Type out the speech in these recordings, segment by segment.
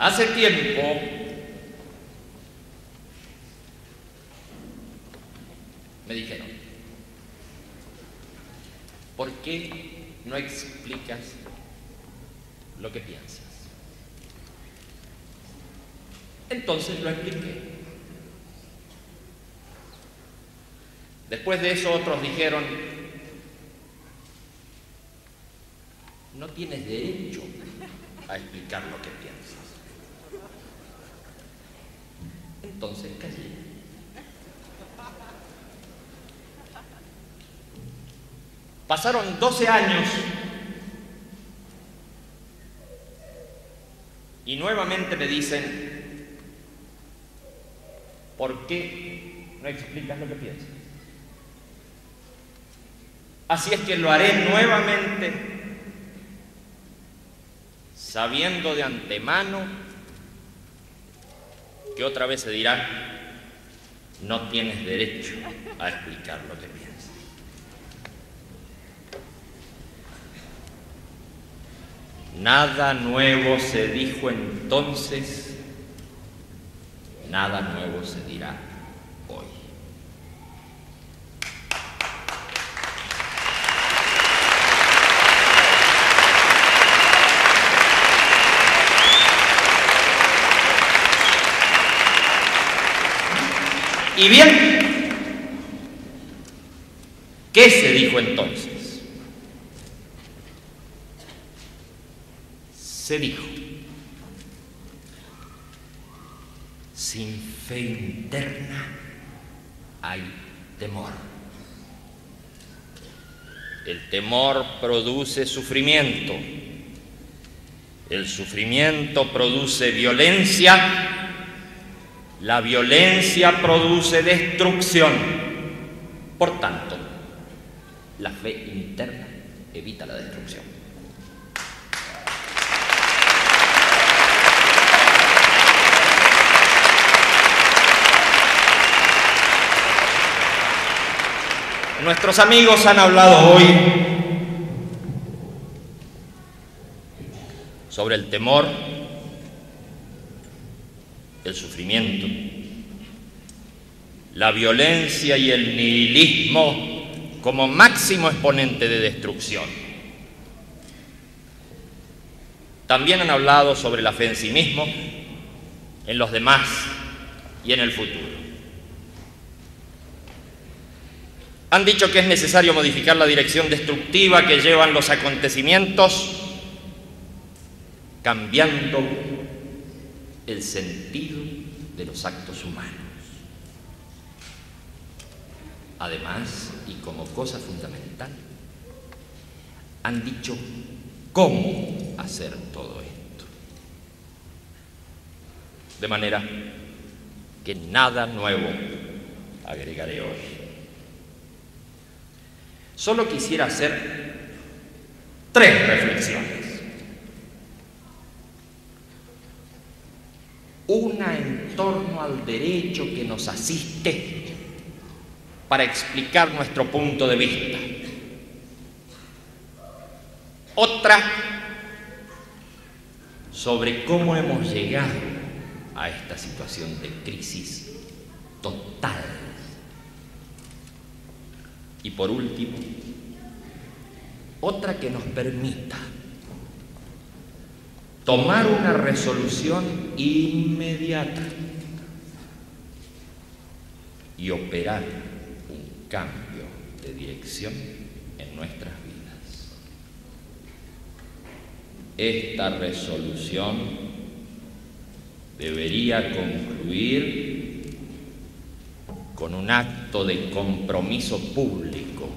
Hace tiempo me dijeron, ¿por qué no explicas lo que piensas? Entonces lo expliqué. Después de eso otros dijeron, no tienes derecho a explicar lo que piensas. Entonces callé. Pasaron 12 años y nuevamente me dicen, ¿por qué no explicas lo que piensas? Así es que lo haré nuevamente, sabiendo de antemano que otra vez se dirá, no tienes derecho a explicar lo que piensas. Nada nuevo se dijo entonces, nada nuevo se dirá hoy. Y bien, ¿qué se dijo entonces? Se dijo, sin fe interna hay temor. El temor produce sufrimiento. El sufrimiento produce violencia la violencia produce destrucción. Por tanto, la fe interna evita la destrucción. Nuestros amigos han hablado hoy sobre el temor sufrimiento, la violencia y el nihilismo como máximo exponente de destrucción. También han hablado sobre la fe en sí mismo, en los demás y en el futuro. Han dicho que es necesario modificar la dirección destructiva que llevan los acontecimientos, cambiando el sentido de los actos humanos. Además, y como cosa fundamental, han dicho cómo hacer todo esto. De manera que nada nuevo agregaré hoy. Solo quisiera hacer tres reflexiones. Una en torno al derecho que nos asiste para explicar nuestro punto de vista. Otra sobre cómo hemos llegado a esta situación de crisis total. Y por último, otra que nos permita tomar una resolución inmediata y operar un cambio de dirección en nuestras vidas. Esta resolución debería concluir con un acto de compromiso público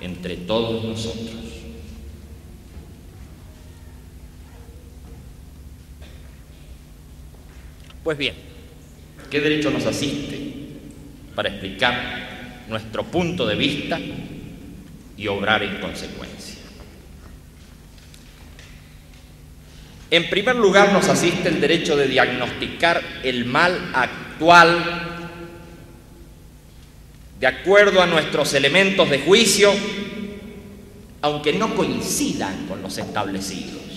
entre todos nosotros Pues bien, ¿qué derecho nos asiste para explicar nuestro punto de vista y obrar en consecuencia? En primer lugar, nos asiste el derecho de diagnosticar el mal actual de acuerdo a nuestros elementos de juicio, aunque no coincidan con los establecidos.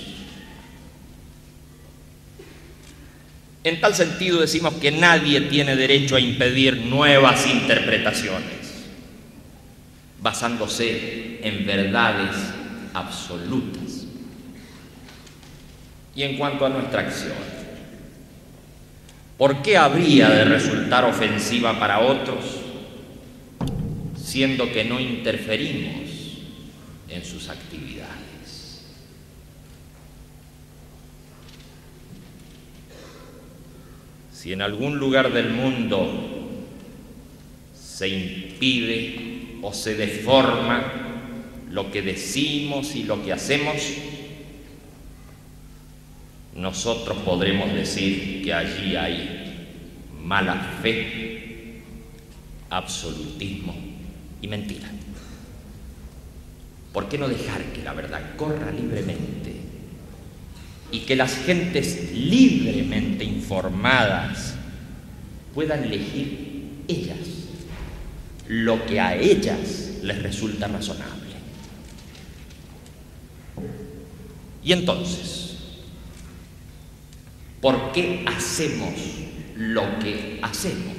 En tal sentido decimos que nadie tiene derecho a impedir nuevas interpretaciones, basándose en verdades absolutas. Y en cuanto a nuestra acción, ¿por qué habría de resultar ofensiva para otros, siendo que no interferimos en sus actividades? Si en algún lugar del mundo se impide o se deforma lo que decimos y lo que hacemos, nosotros podremos decir que allí hay mala fe, absolutismo y mentira. ¿Por qué no dejar que la verdad corra libremente y que las gentes libremente informadas puedan elegir ellas lo que a ellas les resulta razonable? Y entonces, ¿por qué hacemos lo que hacemos?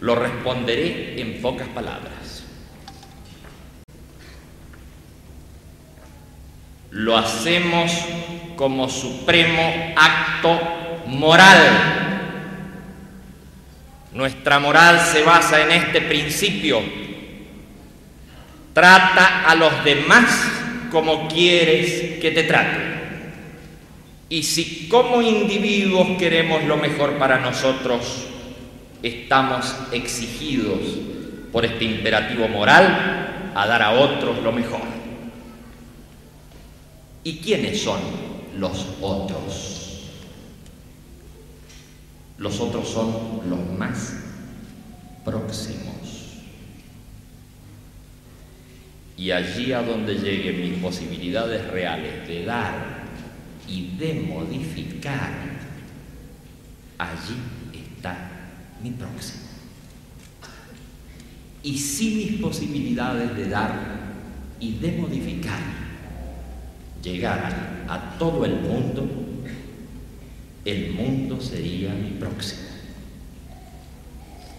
Lo responderé en pocas palabras. Lo hacemos como supremo acto moral. Nuestra moral se basa en este principio. Trata a los demás como quieres que te trate. Y si como individuos queremos lo mejor para nosotros, estamos exigidos por este imperativo moral a dar a otros lo mejor. ¿Y quiénes son los otros? Los otros son los más próximos. Y allí a donde lleguen mis posibilidades reales de dar y de modificar, allí está mi próximo. Y si mis posibilidades de dar y de modificar llegaran a todo el mundo, el mundo sería mi próximo.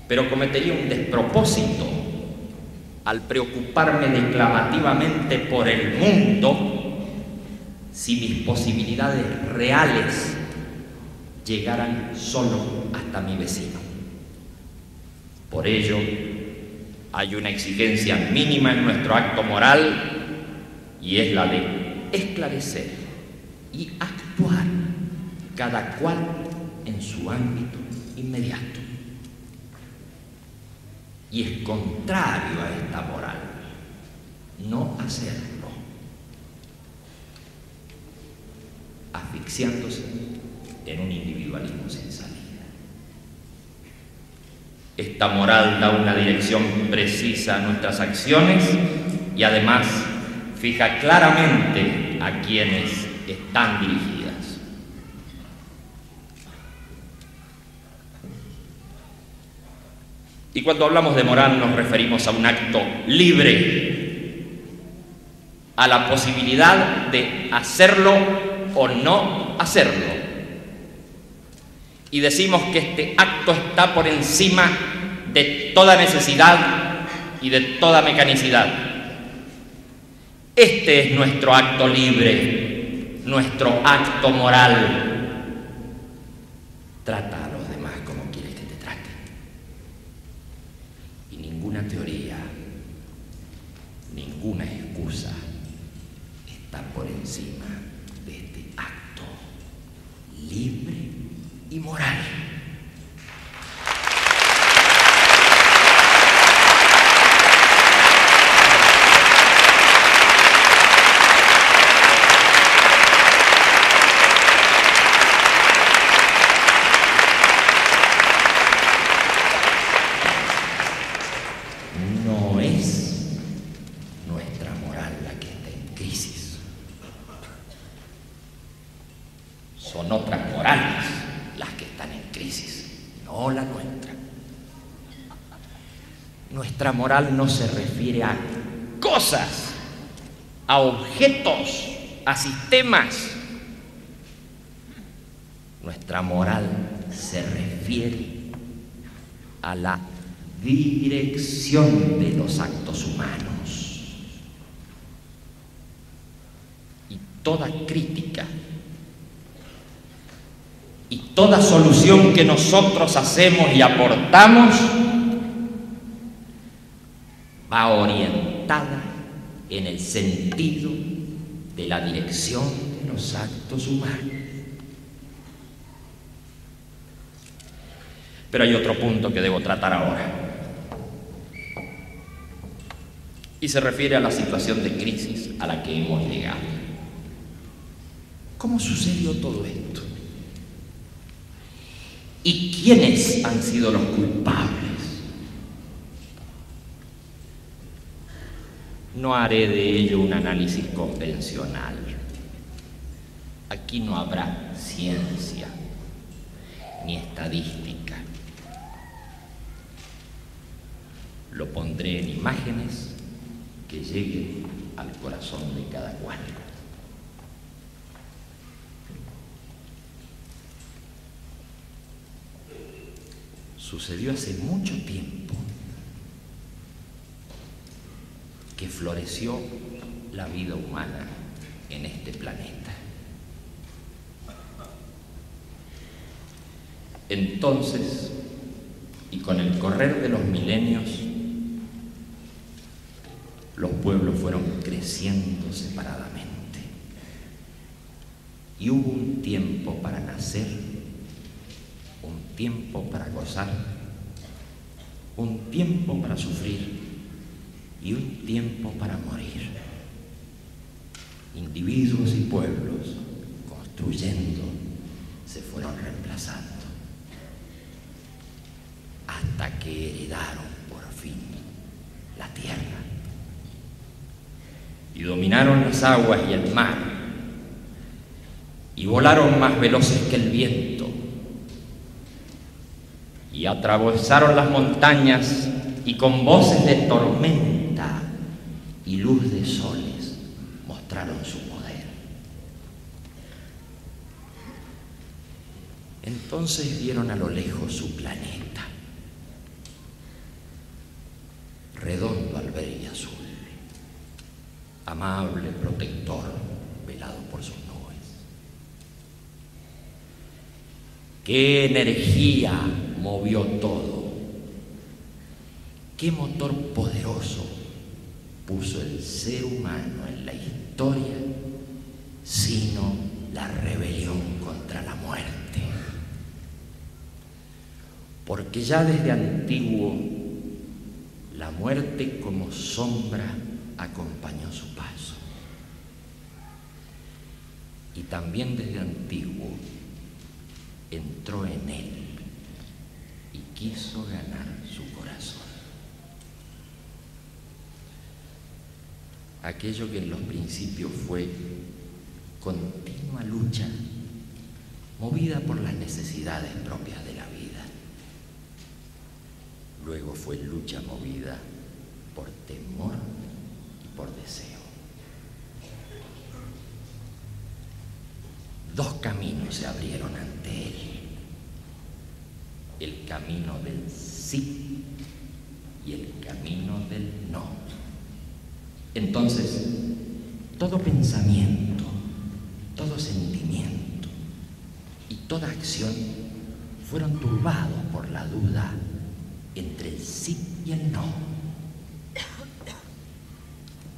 Pero cometería un despropósito al preocuparme declamativamente por el mundo si mis posibilidades reales llegaran solo hasta mi vecino. Por ello, hay una exigencia mínima en nuestro acto moral y es la de esclarecer y actuar cada cual en su ámbito inmediato y es contrario a esta moral no hacerlo, asfixiándose en un individualismo sin salida. Esta moral da una dirección precisa a nuestras acciones y además fija claramente a quienes están dirigidas. Y cuando hablamos de moral nos referimos a un acto libre, a la posibilidad de hacerlo o no hacerlo. Y decimos que este acto está por encima de toda necesidad y de toda mecanicidad. Este es nuestro acto libre, nuestro acto moral. Trata a los demás como quieres que te traten. Y ninguna teoría, ninguna excusa está por encima de este acto libre y moral. No es nuestra moral la que está en crisis. Son otras morales las que están en crisis, no la nuestra. Nuestra moral no se refiere a cosas, a objetos, a sistemas. Nuestra moral se refiere a la dirección de los actos humanos. Y toda crítica y toda solución que nosotros hacemos y aportamos orientada en el sentido de la dirección de los actos humanos. Pero hay otro punto que debo tratar ahora. Y se refiere a la situación de crisis a la que hemos llegado. ¿Cómo sucedió todo esto? ¿Y quiénes han sido los culpables? No haré de ello un análisis convencional. Aquí no habrá ciencia ni estadística. Lo pondré en imágenes que lleguen al corazón de cada cual. Sucedió hace mucho tiempo que floreció la vida humana en este planeta. Entonces, y con el correr de los milenios, los pueblos fueron creciendo separadamente. Y hubo un tiempo para nacer, un tiempo para gozar, un tiempo para sufrir y un tiempo para morir. Individuos y pueblos construyendo se fueron reemplazando hasta que heredaron por fin la tierra y dominaron las aguas y el mar y volaron más veloces que el viento y atravesaron las montañas y con voces de tormenta y luz de soles mostraron su poder. Entonces vieron a lo lejos su planeta, redondo al ver y azul, amable protector velado por sus nubes. ¿Qué energía movió todo? ¿Qué motor poderoso puso el ser humano en la historia, sino la rebelión contra la muerte. Porque ya desde antiguo la muerte como sombra acompañó su paso. Y también desde antiguo entró en él y quiso ganar su corazón. Aquello que en los principios fue continua lucha, movida por las necesidades propias de la vida. Luego fue lucha movida por temor y por deseo. Dos caminos se abrieron ante él. El camino del sí y el camino del. Entonces, todo pensamiento, todo sentimiento y toda acción fueron turbados por la duda entre el sí y el no.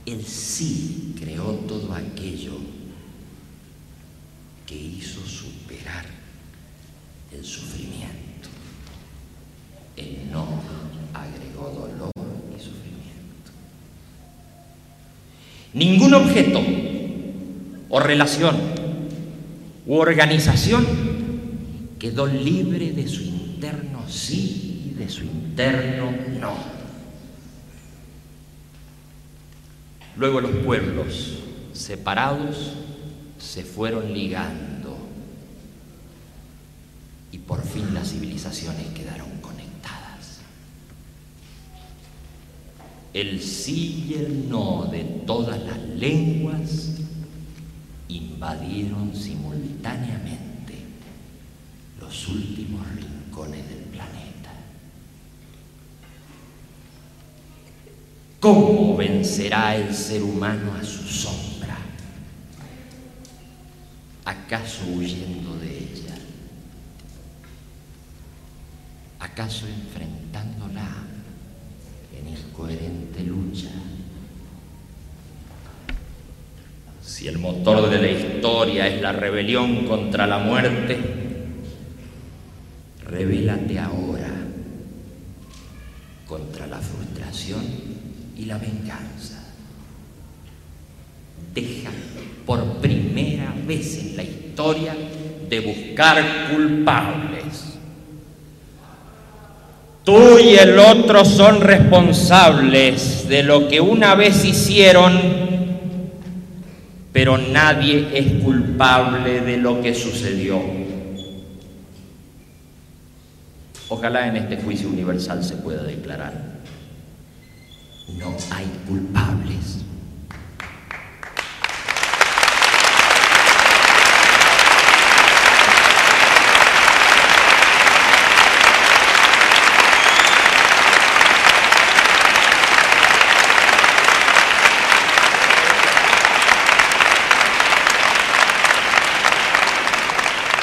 El sí creó todo aquello que hizo superar el sufrimiento. El no agregó dolor y sufrimiento. Ningún objeto o relación u organización quedó libre de su interno sí y de su interno no. Luego los pueblos separados se fueron ligando y por fin las civilizaciones quedaron El sí y el no de todas las lenguas invadieron simultáneamente los últimos rincones del planeta. ¿Cómo vencerá el ser humano a su sombra? ¿Acaso huyendo de ella? ¿Acaso enfrentándola en incoherente lucha? Si el motor de la historia es la rebelión contra la muerte, revélate ahora contra la frustración y la venganza. Deja por primera vez en la historia de buscar culpables. Tú y el otro son responsables de lo que una vez hicieron pero nadie es culpable de lo que sucedió. Ojalá en este juicio universal se pueda declarar, no hay culpables.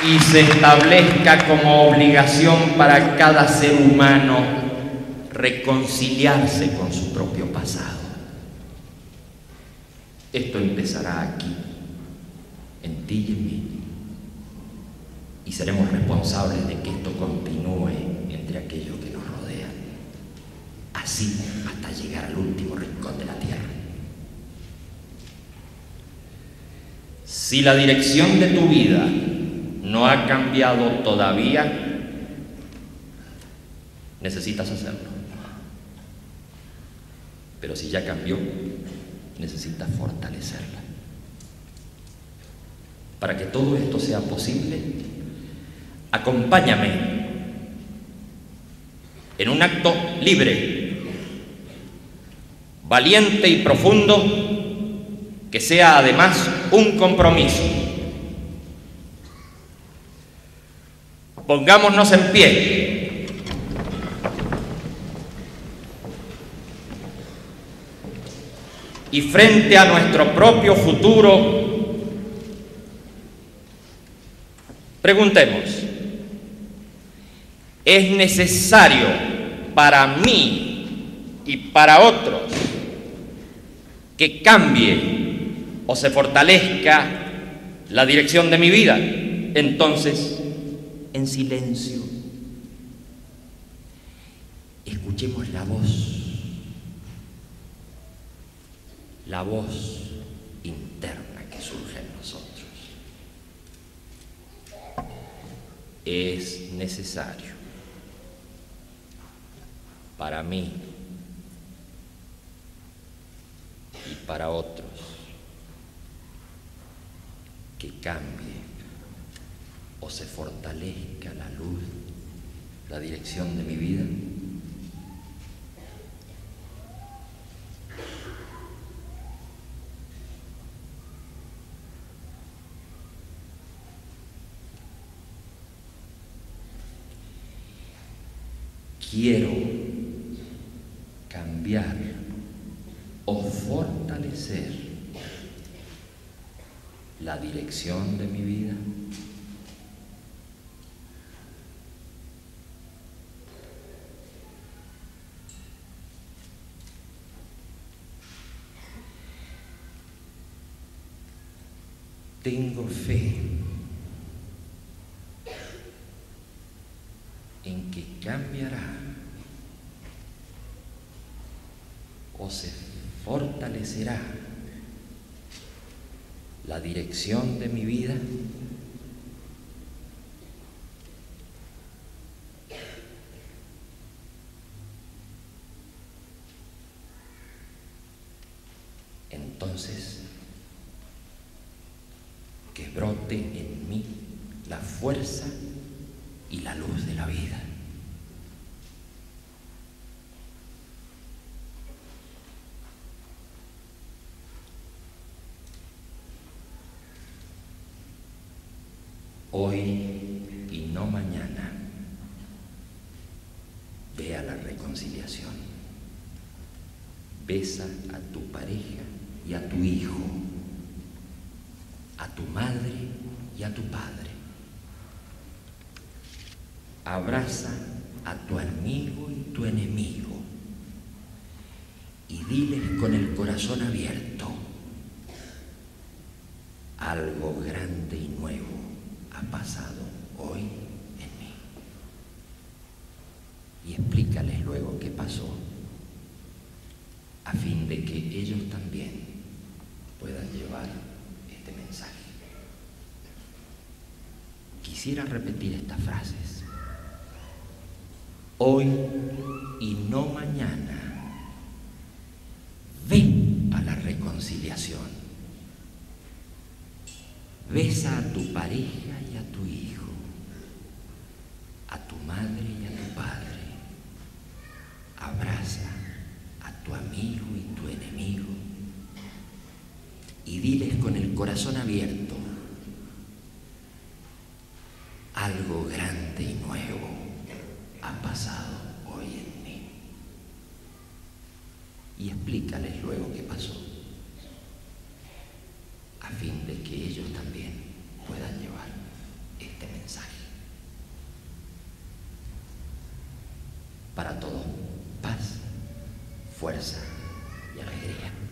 Y se establezca como obligación para cada ser humano reconciliarse con su propio pasado. Esto empezará aquí, en ti y en mí, y seremos responsables de que esto continúe entre aquellos que nos rodean, así hasta llegar al último rincón de la tierra. Si la dirección de tu vida no ha cambiado todavía, necesitas hacerlo. Pero si ya cambió, necesitas fortalecerla. Para que todo esto sea posible, acompáñame en un acto libre, valiente y profundo, que sea además un compromiso Pongámonos en pie. Y frente a nuestro propio futuro, preguntemos, ¿es necesario para mí y para otros que cambie o se fortalezca la dirección de mi vida? Entonces, en silencio. Escuchemos la voz, la voz interna que surge en nosotros. Es necesario para mí y para otros que cambie o se fortalezca la luz, la dirección de mi vida. Quiero cambiar o fortalecer la dirección de mi vida. Tengo fe en que cambiará o se fortalecerá la dirección de mi vida. Entonces, que brote en mí la fuerza y la luz de la vida. Hoy no mañana. Ve a la reconciliación. Besa a tu pareja y a tu hijo, a tu madre y a tu padre. Abraza a tu amigo y tu enemigo y diles con el corazón abierto, algo grande y nuevo pasado hoy en mí. Y explícales luego qué pasó, a fin de que ellos también puedan llevar este mensaje. Quisiera repetir estas frases. Hoy y no mañana, ven a la reconciliación Besa a tu pareja y a tu hijo, para todos paz, fuerza y alegría.